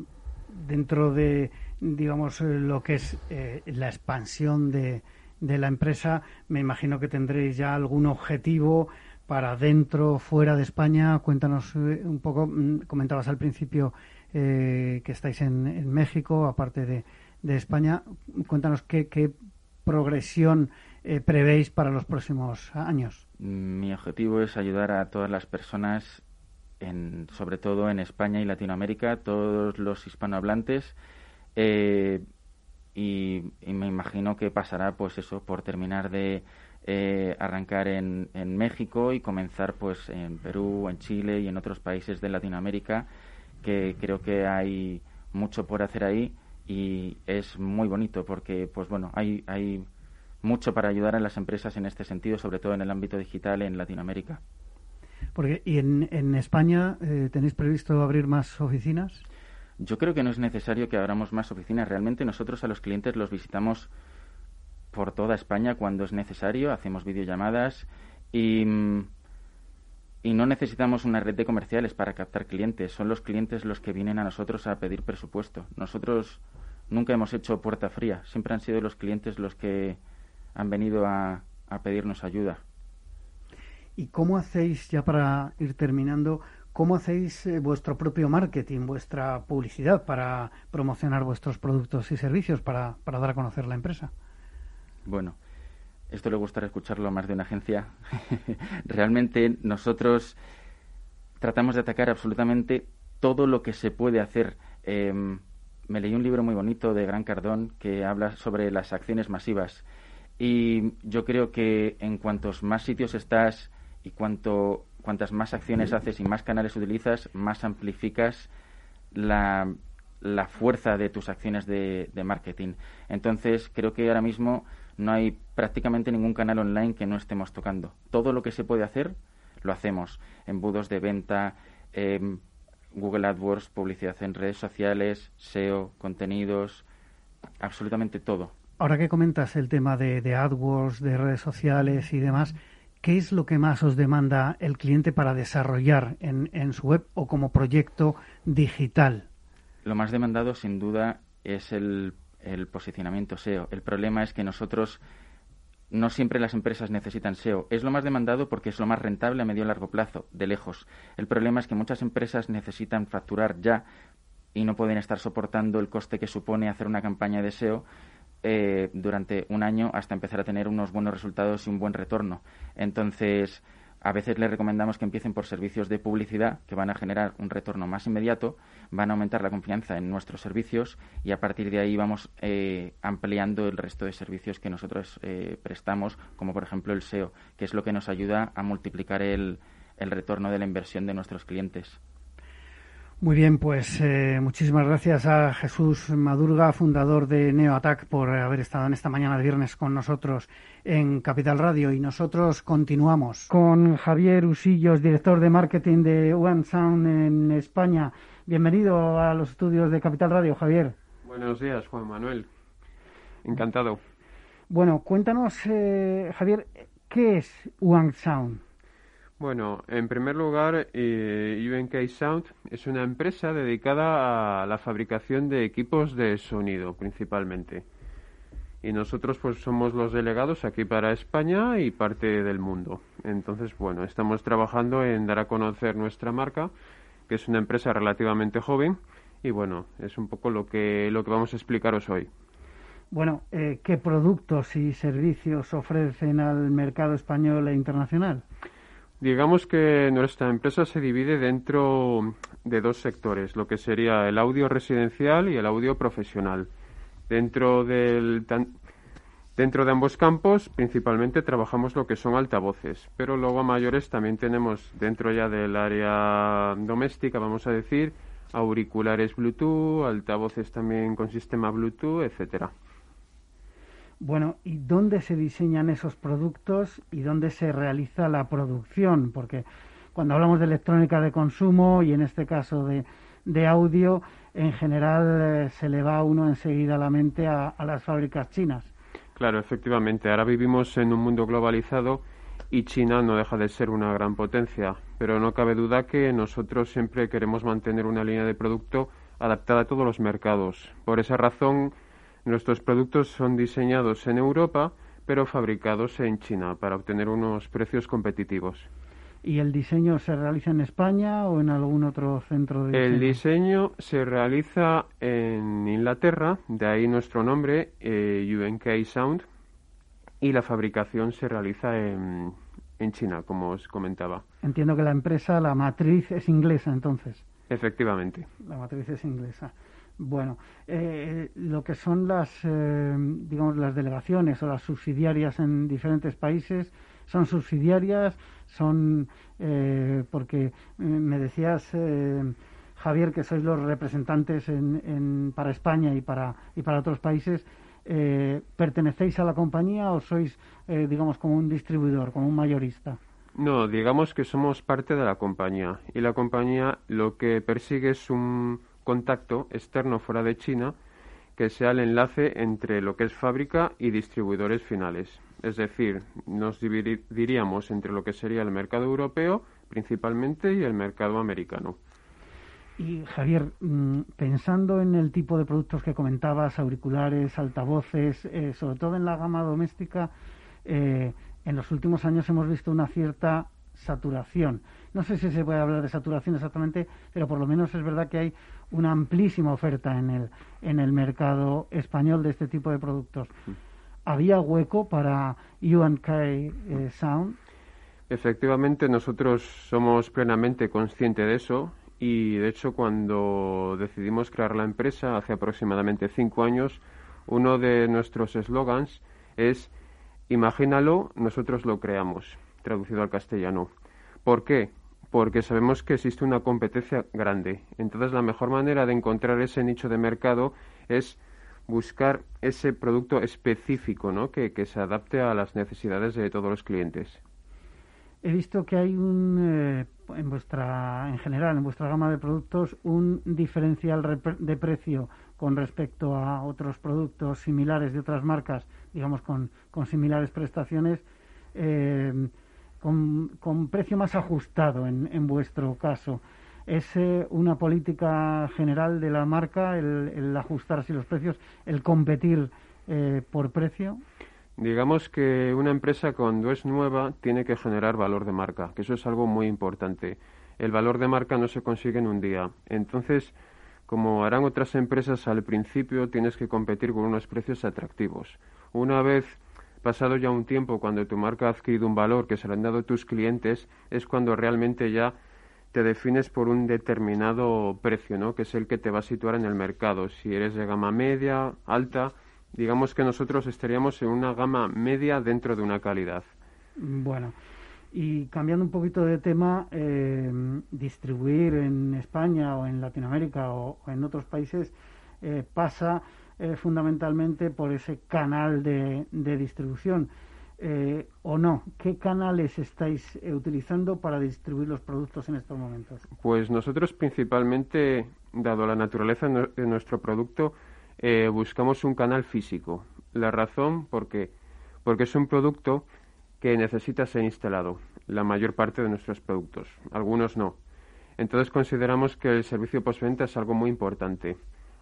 dentro de, digamos, lo que es la expansión de, de la empresa, me imagino que tendréis ya algún objetivo para dentro, fuera de España. Cuéntanos un poco, mm, comentabas al principio que estáis en, México, aparte de, España. Cuéntanos qué, progresión prevéis para los próximos años. Mi objetivo es ayudar a todas las personas sobre todo en España y Latinoamérica, todos los hispanohablantes. Eh, y, me imagino que pasará, pues eso, por terminar de eh, arrancar en, en, México y comenzar, pues, en Perú, en Chile y en otros países de Latinoamérica, que creo que hay mucho por hacer ahí y es muy bonito porque, pues bueno, hay, hay mucho para ayudar a las empresas en este sentido, sobre todo en el ámbito digital en Latinoamérica. Porque, ¿Y en, en España eh, tenéis previsto abrir más oficinas? Yo creo que no es necesario que abramos más oficinas. Realmente nosotros a los clientes los visitamos por toda España cuando es necesario, hacemos videollamadas y, y no necesitamos una red de comerciales para captar clientes. Son los clientes los que vienen a nosotros a pedir presupuesto. Nosotros nunca hemos hecho puerta fría, siempre han sido los clientes los que han venido a, a pedirnos ayuda. ¿Y cómo hacéis, ya para ir terminando, cómo hacéis eh, vuestro propio marketing, vuestra publicidad para promocionar vuestros productos y servicios, para, para dar a conocer la empresa? Bueno, esto le gustaría escucharlo a más de una agencia. [LAUGHS] Realmente nosotros tratamos de atacar absolutamente todo lo que se puede hacer. Em, me leí un libro muy bonito de Gran Cardón que habla sobre las acciones masivas. Y yo creo que en cuantos más sitios estás y cuanto, cuantas más acciones haces y más canales utilizas, más amplificas la, la fuerza de tus acciones de, marketing. Entonces, creo que ahora mismo no hay prácticamente ningún canal online que no estemos tocando. Todo lo que se puede hacer, lo hacemos. Embudos de venta, eh, Google AdWords, publicidad en redes sociales, SEO, contenidos, absolutamente todo. Ahora que comentas el tema de, de AdWords, de redes sociales y demás, ¿qué es lo que más os demanda el cliente para desarrollar en, su web o como proyecto digital? Lo más demandado, sin duda, es el, posicionamiento SEO. El problema es que nosotros no siempre las empresas necesitan SEO. Es lo más demandado porque es lo más rentable a medio y largo plazo, de lejos. El problema es que muchas empresas necesitan facturar ya y no pueden estar soportando el coste que supone hacer una campaña de SEO eh, durante un año hasta empezar a tener unos buenos resultados y un buen retorno. Entonces, a veces les recomendamos que empiecen por servicios de publicidad que van a generar un retorno más inmediato, van a aumentar la confianza en nuestros servicios y a partir de ahí vamos eh, ampliando el resto de servicios que nosotros eh, prestamos, como por ejemplo el SEO, que es lo que nos ayuda a multiplicar el retorno de la inversión de nuestros clientes. Muy bien, pues eh, muchísimas gracias a Jesús Madurga, fundador de NeoAttack, por haber estado en esta mañana de viernes con nosotros en Capital Radio. Y nosotros continuamos con Javier Usillos, director de marketing de One Sound en España. Bienvenido a los estudios de Capital Radio, Javier. Buenos días, Juan Manuel. Encantado. Bueno, cuéntanos, eh, Javier, ¿qué es One Sound? Bueno, en primer lugar, eh, Sound es una empresa dedicada a la fabricación de equipos de sonido principalmente. Y nosotros pues somos los delegados aquí para España y parte del mundo. Entonces, bueno, estamos trabajando en dar a conocer nuestra marca, que es una empresa relativamente joven y bueno, es un poco lo que lo que vamos a explicaros hoy. Bueno, eh, ¿qué productos y servicios ofrecen al mercado español e internacional? Digamos que nuestra empresa se divide dentro de dos sectores, lo que sería el audio residencial y el audio profesional. Dentro del dentro de ambos campos, principalmente trabajamos lo que son altavoces, pero luego a mayores también tenemos dentro ya del área doméstica, vamos a decir, auriculares Bluetooth, altavoces también con sistema Bluetooth, etcétera. Bueno, ¿y dónde se diseñan esos productos y dónde se realiza la producción? Porque cuando hablamos de electrónica de consumo y en este caso de, de audio, en general eh, se le va a uno enseguida a la mente a, las fábricas chinas. Claro, efectivamente. Ahora vivimos en un mundo globalizado y China no deja de ser una gran potencia, pero no cabe duda que nosotros siempre queremos mantener una línea de producto adaptada a todos los mercados. Por esa razón, nuestros productos son diseñados en Europa, pero fabricados en China para obtener unos precios competitivos. ¿Y el diseño se realiza en España o en algún otro centro de diseño? El diseño se realiza en Inglaterra, de ahí nuestro nombre, eh, UNK Sound, y la fabricación se realiza en, en China, como os comentaba. Entiendo que la empresa, la matriz es inglesa, entonces. Efectivamente. La matriz es inglesa. Bueno, eh, lo que son las, eh, digamos, las delegaciones o las subsidiarias en diferentes países, son subsidiarias, son, eh, porque me decías, Javier, que sois los representantes en, para España y para, y para otros países, ¿pertenecéis a la compañía o sois, digamos, como un distribuidor, como un mayorista? No, digamos que somos parte de la compañía y la compañía lo que persigue es un contacto externo fuera de China que sea el enlace entre lo que es fábrica y distribuidores finales. Es decir, nos dividiríamos entre lo que sería el mercado europeo principalmente y el mercado americano. Y Javier, mm, pensando en el tipo de productos que comentabas, auriculares, altavoces, eh, sobre todo en la gama doméstica, eh, en los últimos años hemos visto una cierta saturación. No sé si se puede hablar de saturación exactamente, pero por lo menos es verdad que hay una amplísima oferta en el, en el mercado español de este tipo de productos. ¿Había hueco para UNK eh, Sound? Efectivamente, nosotros somos plenamente conscientes de eso y, de hecho, cuando decidimos crear la empresa hace aproximadamente cinco años, uno de nuestros eslogans es Imagínalo, nosotros lo creamos, traducido al castellano. ¿Por qué? Porque sabemos que existe una competencia grande. Entonces, la mejor manera de encontrar ese nicho de mercado es buscar ese producto específico, ¿no? Que, se adapte a las necesidades de todos los clientes. He visto que hay un, eh, en vuestra, en general, en vuestra gama de productos, un diferencial de precio con respecto a otros productos similares de otras marcas, digamos, con, con similares prestaciones. Eh, con, precio más ajustado en, vuestro caso. ¿Es eh, una política general de la marca el, ajustar así los precios, el competir eh, por precio? Digamos que una empresa cuando es nueva tiene que generar valor de marca, que eso es algo muy importante. El valor de marca no se consigue en un día. Entonces, como harán otras empresas al principio, tienes que competir con unos precios atractivos. Una vez pasado ya un tiempo, cuando tu marca ha adquirido un valor que se le han dado tus clientes, es cuando realmente ya te defines por un determinado precio, ¿no? Que es el que te va a situar en el mercado. Si eres de gama media, alta, digamos que nosotros estaríamos en una gama media dentro de una calidad. Bueno, y cambiando un poquito de tema, eh, distribuir en España o en Latinoamérica o, en otros países eh, pasa eh, fundamentalmente por ese canal de, distribución. Eh, o no? ¿Qué canales estáis eh, utilizando para distribuir los productos en estos momentos? Pues nosotros principalmente, dado la naturaleza de nuestro producto, buscamos un canal físico. La razón porque porque es un producto que necesita ser instalado. La mayor parte de nuestros productos, algunos no. Entonces consideramos que el servicio postventa es algo muy importante.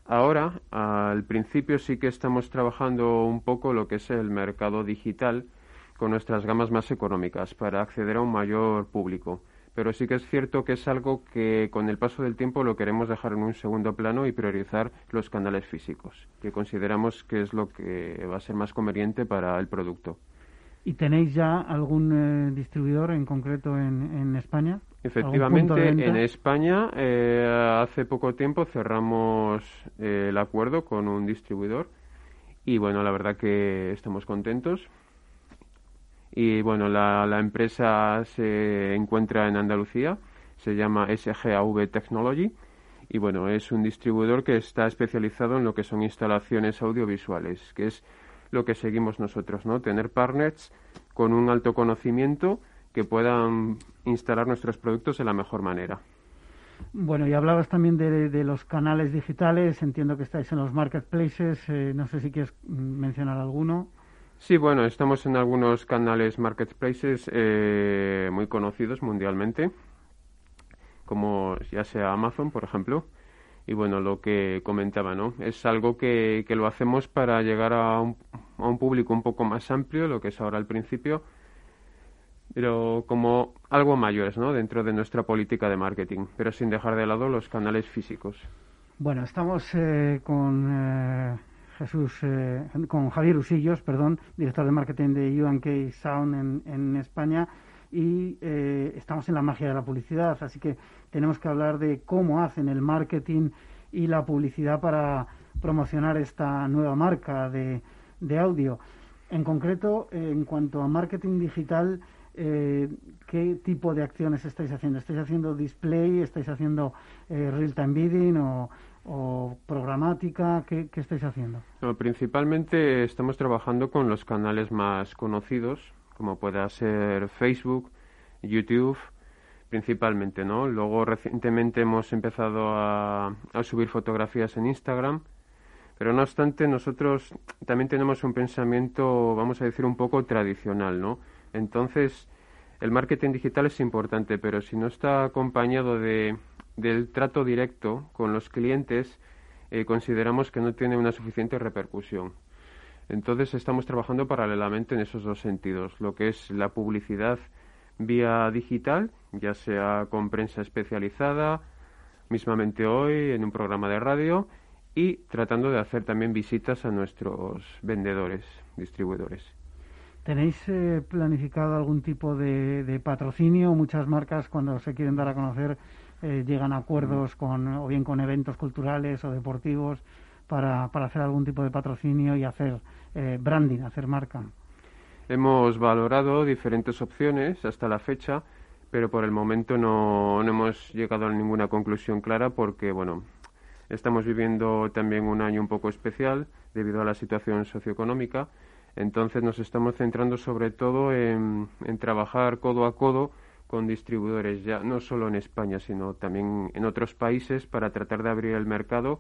Ahora, al principio sí que estamos trabajando un poco lo que es el mercado digital con nuestras gamas más económicas para acceder a un mayor público. Pero sí que es cierto que es algo que con el paso del tiempo lo queremos dejar en un segundo plano y priorizar los canales físicos, que consideramos que es lo que va a ser más conveniente para el producto. ¿Y tenéis ya algún eh, distribuidor en concreto en España? Efectivamente, en España eh, hace poco tiempo cerramos eh, el acuerdo con un distribuidor y bueno, la verdad que estamos contentos. Y bueno, la, la empresa se encuentra en Andalucía, se llama SGAV Technology y bueno, es un distribuidor que está especializado en lo que son instalaciones audiovisuales, que es lo que seguimos nosotros, ¿no? Tener partners con un alto conocimiento que puedan instalar nuestros productos de la mejor manera. Bueno, y hablabas también de, los canales digitales, entiendo que estáis en los marketplaces, eh, no sé si quieres mencionar alguno. Sí, bueno, estamos en algunos canales marketplaces eh, muy conocidos mundialmente, como ya sea Amazon, por ejemplo. Y bueno, lo que comentaba, ¿no? Es algo que, que lo hacemos para llegar a un, a un público un poco más amplio, lo que es ahora al principio, pero como algo mayores, ¿no? Dentro de nuestra política de marketing, pero sin dejar de lado los canales físicos. Bueno, estamos eh, con eh, Jesús, eh, con Javier Usillos, perdón, director de marketing de UNK Sound en, en España, y estamos en la magia de la publicidad, así que tenemos que hablar de cómo hacen el marketing y la publicidad para promocionar esta nueva marca de, de audio. En concreto, en cuanto a marketing digital, eh, qué tipo de acciones estáis haciendo. ¿Estáis haciendo display? ¿Estáis haciendo eh, real-time bidding o, programática? ¿Qué, estáis haciendo? principalmente estamos trabajando con los canales más conocidos, como pueda ser Facebook, YouTube, principalmente, ¿no? Luego recientemente hemos empezado a, a subir fotografías en Instagram, pero no obstante nosotros también tenemos un pensamiento, vamos a decir, un poco tradicional, ¿no? Entonces, el marketing digital es importante, pero si no está acompañado de, del trato directo con los clientes, eh, consideramos que no tiene una suficiente repercusión. Entonces estamos trabajando paralelamente en esos dos sentidos, lo que es la publicidad vía digital, ya sea con prensa especializada, mismamente hoy en un programa de radio, y tratando de hacer también visitas a nuestros vendedores, distribuidores. ¿Tenéis eh, planificado algún tipo de, patrocinio? Muchas marcas cuando se quieren dar a conocer eh, llegan a acuerdos mm. con o bien con eventos culturales o deportivos para, para hacer algún tipo de patrocinio y hacer eh, branding, hacer marca. Hemos valorado diferentes opciones hasta la fecha, pero por el momento no, no hemos llegado a ninguna conclusión clara porque, bueno, estamos viviendo también un año un poco especial debido a la situación socioeconómica entonces nos estamos centrando sobre todo en, trabajar codo a codo con distribuidores, ya no solo en España, sino también en otros países para tratar de abrir el mercado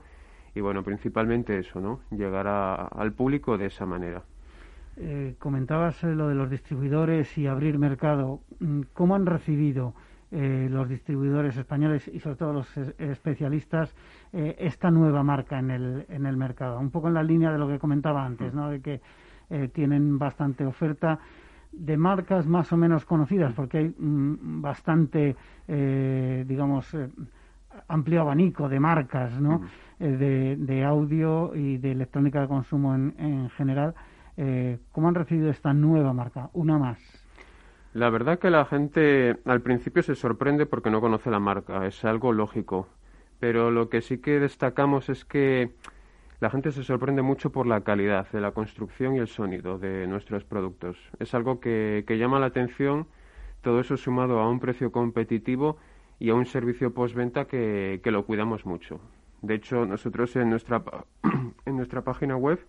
y bueno, principalmente eso, ¿no? Llegar al público de esa manera. Eh, comentabas eh, lo de los distribuidores y abrir mercado. Mm, ¿Cómo han recibido eh, los distribuidores españoles y sobre todo los especialistas esta nueva marca en el, en el mercado? Un poco en la línea de lo que comentaba antes, ¿no? De que eh, tienen bastante oferta de marcas más o menos conocidas, porque hay mm, bastante, eh, digamos, eh, amplio abanico de marcas, ¿no? de, de, audio y de electrónica de consumo en, en general. ¿Cómo han recibido esta nueva marca? Una más. La verdad que la gente al principio se sorprende porque no conoce la marca, es algo lógico. Pero lo que sí que destacamos es que la gente se sorprende mucho por la calidad de la construcción y el sonido de nuestros productos. Es algo que, llama la atención, todo eso sumado a un precio competitivo y a un servicio postventa que, que lo cuidamos mucho. De hecho, nosotros en nuestra, [CLEARS THROAT] en nuestra página web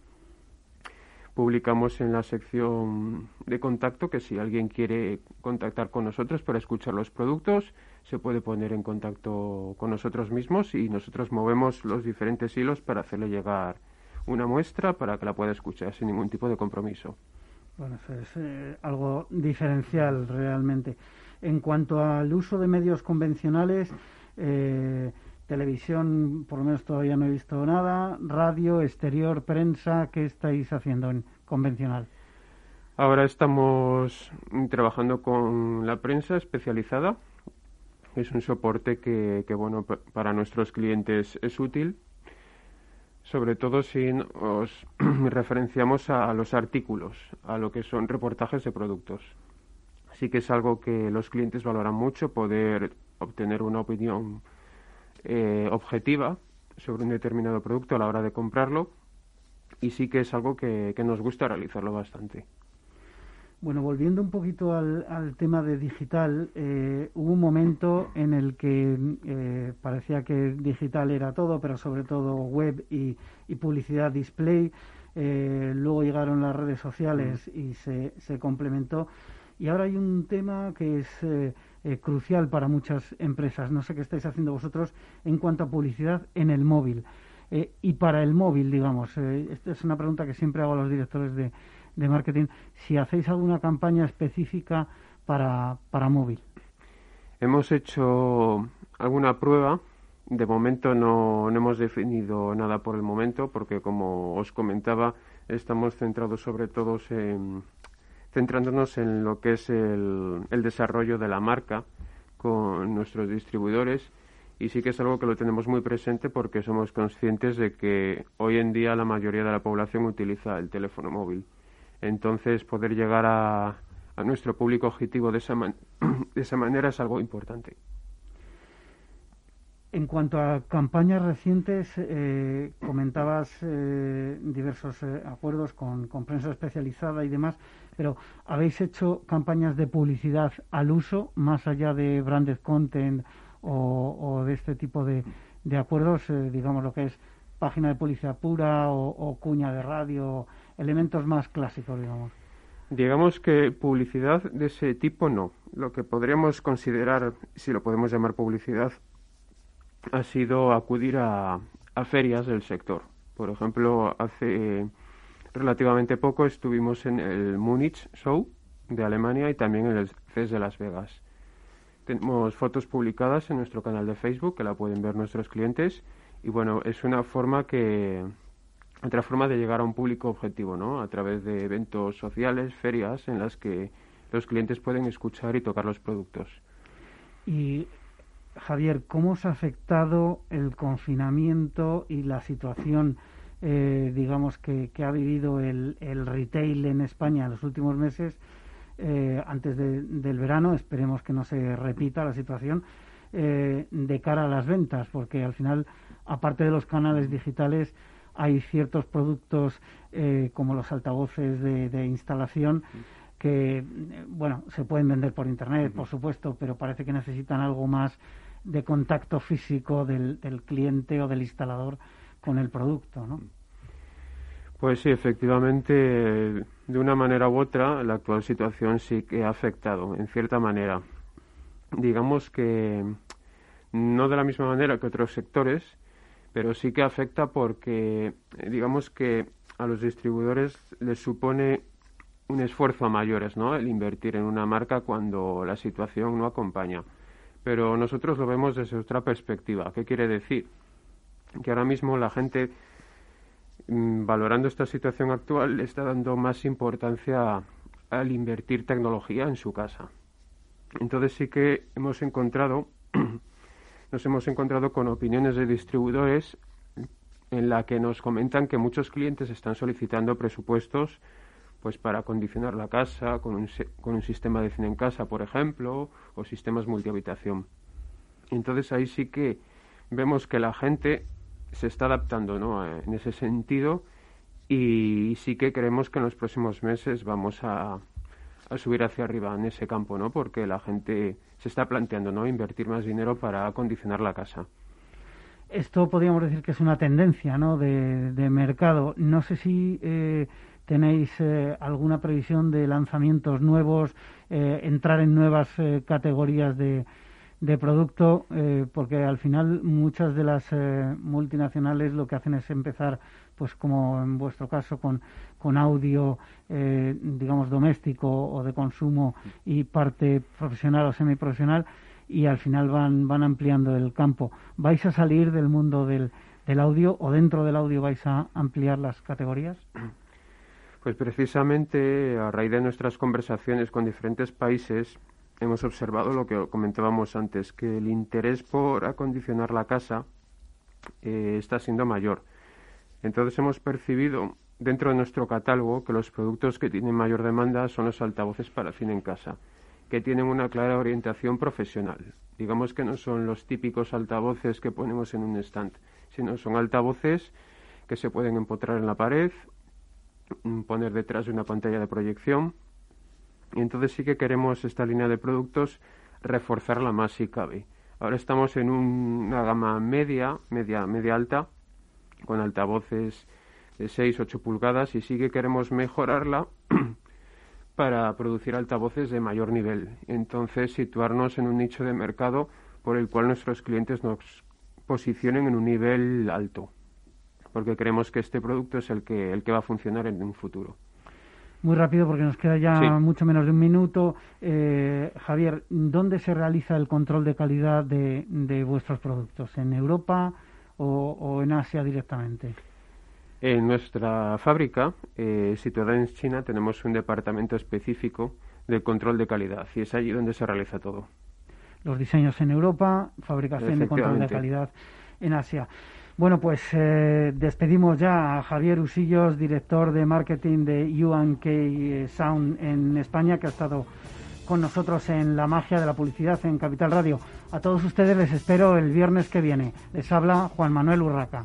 publicamos en la sección de contacto que si alguien quiere contactar con nosotros para escuchar los productos, se puede poner en contacto con nosotros mismos y nosotros movemos los diferentes hilos para hacerle llegar una muestra para que la pueda escuchar sin ningún tipo de compromiso. Bueno, eso es eh, algo diferencial realmente. En cuanto al uso de medios convencionales, eh, televisión, por lo menos todavía no he visto nada, radio, exterior, prensa, ¿qué estáis haciendo en convencional? Ahora estamos trabajando con la prensa especializada. Es un soporte que, bueno, para nuestros clientes es útil, sobre todo si nos [CLEARS THROAT] referenciamos a los artículos, a lo que son reportajes de productos. Así que es algo que los clientes valoran mucho, poder obtener una opinión eh, objetiva sobre un determinado producto a la hora de comprarlo y sí que es algo que, nos gusta realizarlo bastante. Bueno, volviendo un poquito al, tema de digital, eh, hubo un momento en el que eh, parecía que digital era todo, pero sobre todo web y, publicidad display. luego llegaron las redes sociales mm. y se, se, complementó. Y ahora hay un tema que es eh, crucial para muchas empresas. No sé qué estáis haciendo vosotros en cuanto a publicidad en el móvil. Eh, y para el móvil, digamos, eh, esta es una pregunta que siempre hago a los directores de, de marketing, si hacéis alguna campaña específica para, para móvil. Hemos hecho alguna prueba. De momento no, no hemos definido nada por el momento, porque como os comentaba, estamos centrados sobre todo en, centrándonos en lo que es el, el desarrollo de la marca con nuestros distribuidores y sí que es algo que lo tenemos muy presente porque somos conscientes de que hoy en día la mayoría de la población utiliza el teléfono móvil. Entonces, poder llegar a, nuestro público objetivo de esa, [CLEARS THROAT] de esa manera es algo importante. En cuanto a campañas recientes, eh, comentabas eh, diversos eh, acuerdos con, con, prensa especializada y demás, pero ¿habéis hecho campañas de publicidad al uso, más allá de branded content o, de este tipo de, de acuerdos, digamos lo que es página de publicidad pura o, o cuña de radio, elementos más clásicos, digamos? Digamos que publicidad de ese tipo no. Lo que podríamos considerar, si lo podemos llamar publicidad, ha sido acudir a, ferias del sector. Por ejemplo, hace relativamente poco estuvimos en el Múnich Show de Alemania y también en el CES de Las Vegas. Tenemos fotos publicadas en nuestro canal de Facebook que la pueden ver nuestros clientes y bueno, es una forma que otra forma de llegar a un público objetivo, ¿no? A través de eventos sociales, ferias en las que los clientes pueden escuchar y tocar los productos. Y Javier, ¿cómo os ha afectado el confinamiento y la situación, eh, digamos, que, ha vivido el, retail en España en los últimos meses, eh, antes del verano? Esperemos que no se repita la situación eh, de cara a las ventas, porque al final, aparte de los canales digitales, hay ciertos productos como los altavoces de, instalación que, bueno, se pueden vender por Internet, por supuesto, pero parece que necesitan algo más de contacto físico del cliente o del instalador con el producto, ¿no? Pues sí, efectivamente, de una manera u otra, la actual situación sí que ha afectado, en cierta manera. Digamos que no de la misma manera que otros sectores, pero sí que afecta porque, digamos que a los distribuidores les supone un esfuerzo a mayores, ¿no? El invertir en una marca cuando la situación no acompaña pero nosotros lo vemos desde otra perspectiva. ¿Qué quiere decir? Que ahora mismo la gente, mm, valorando esta situación actual, está dando más importancia al invertir tecnología en su casa. Entonces sí que hemos encontrado, [CLEARS THROAT] nos hemos encontrado con opiniones de distribuidores en la que nos comentan que muchos clientes están solicitando presupuestos pues para acondicionar la casa con un, con un sistema de cine en casa, por ejemplo, o sistemas multihabitación. Entonces ahí sí que vemos que la gente se está adaptando ¿no? en ese sentido y sí que creemos que en los próximos meses vamos a, a subir hacia arriba en ese campo, ¿no? Porque la gente se está planteando, ¿no? Invertir más dinero para acondicionar la casa. Esto podríamos decir que es una tendencia, ¿no? De, de mercado. No sé si eh, ¿Tenéis eh, alguna previsión de lanzamientos nuevos, eh, entrar en nuevas eh, categorías de, de producto? porque al final muchas de las multinacionales lo que hacen es empezar, pues como en vuestro caso, con, con audio, digamos, doméstico o de consumo y parte profesional o semiprofesional y al final van, van ampliando el campo. ¿Vais a salir del mundo del, del audio o dentro del audio vais a ampliar las categorías? Pues precisamente a raíz de nuestras conversaciones con diferentes países hemos observado lo que comentábamos antes, que el interés por acondicionar la casa eh, está siendo mayor. Entonces hemos percibido dentro de nuestro catálogo que los productos que tienen mayor demanda son los altavoces para fin en casa, que tienen una clara orientación profesional. Digamos que no son los típicos altavoces que ponemos en un stand, sino son altavoces que se pueden empotrar en la pared Mm, poner detrás de una pantalla de proyección. Y entonces sí que queremos esta línea de productos reforzarla más si cabe. Ahora estamos en una gama media, media, media alta, con altavoces de 6-8 pulgadas y sí que queremos mejorarla [CLEARS THROAT] para producir altavoces de mayor nivel. Entonces situarnos en un nicho de mercado por el cual nuestros clientes nos posicionen en un nivel alto porque creemos que este producto es el que, el que va a funcionar en un futuro. Muy rápido porque nos queda ya mucho menos de un minuto. Eh, Javier, ¿dónde se realiza el control de calidad de, vuestros productos? ¿En Europa o, en Asia directamente? En nuestra fábrica, eh, situada en China, tenemos un departamento específico de control de calidad y es allí donde se realiza todo. Los diseños en Europa, fabricación de control de calidad en Asia. Bueno, pues eh, despedimos ya a Javier Usillos, director de marketing de UNK eh, Sound en España, que ha estado con nosotros en la magia de la publicidad en Capital Radio. A todos ustedes les espero el viernes que viene. Les habla Juan Manuel Urraca.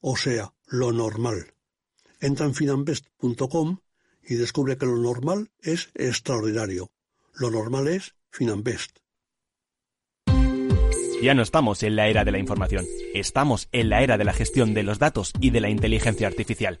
o sea, lo normal. Entra en finambest.com y descubre que lo normal es extraordinario. Lo normal es Finambest. Ya no estamos en la era de la información, estamos en la era de la gestión de los datos y de la inteligencia artificial.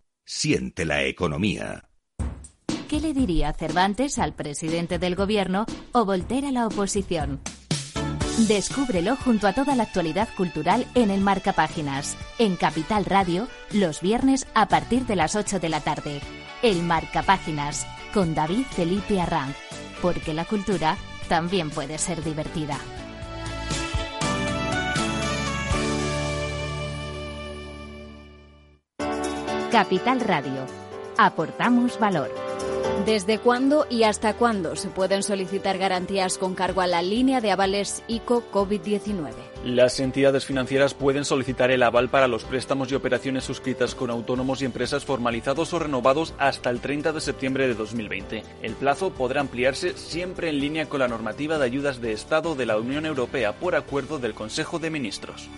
siente la economía. ¿Qué le diría Cervantes al presidente del gobierno o Voltaire a la oposición? Descúbrelo junto a toda la actualidad cultural en el Marca Páginas, en Capital Radio, los viernes a partir de las 8 de la tarde. El Marca Páginas, con David Felipe Arranz, porque la cultura también puede ser divertida. Capital Radio. Aportamos valor. ¿Desde cuándo y hasta cuándo se pueden solicitar garantías con cargo a la línea de avales ICO COVID-19? Las entidades financieras pueden solicitar el aval para los préstamos y operaciones suscritas con autónomos y empresas formalizados o renovados hasta el 30 de septiembre de 2020. El plazo podrá ampliarse siempre en línea con la normativa de ayudas de Estado de la Unión Europea por acuerdo del Consejo de Ministros.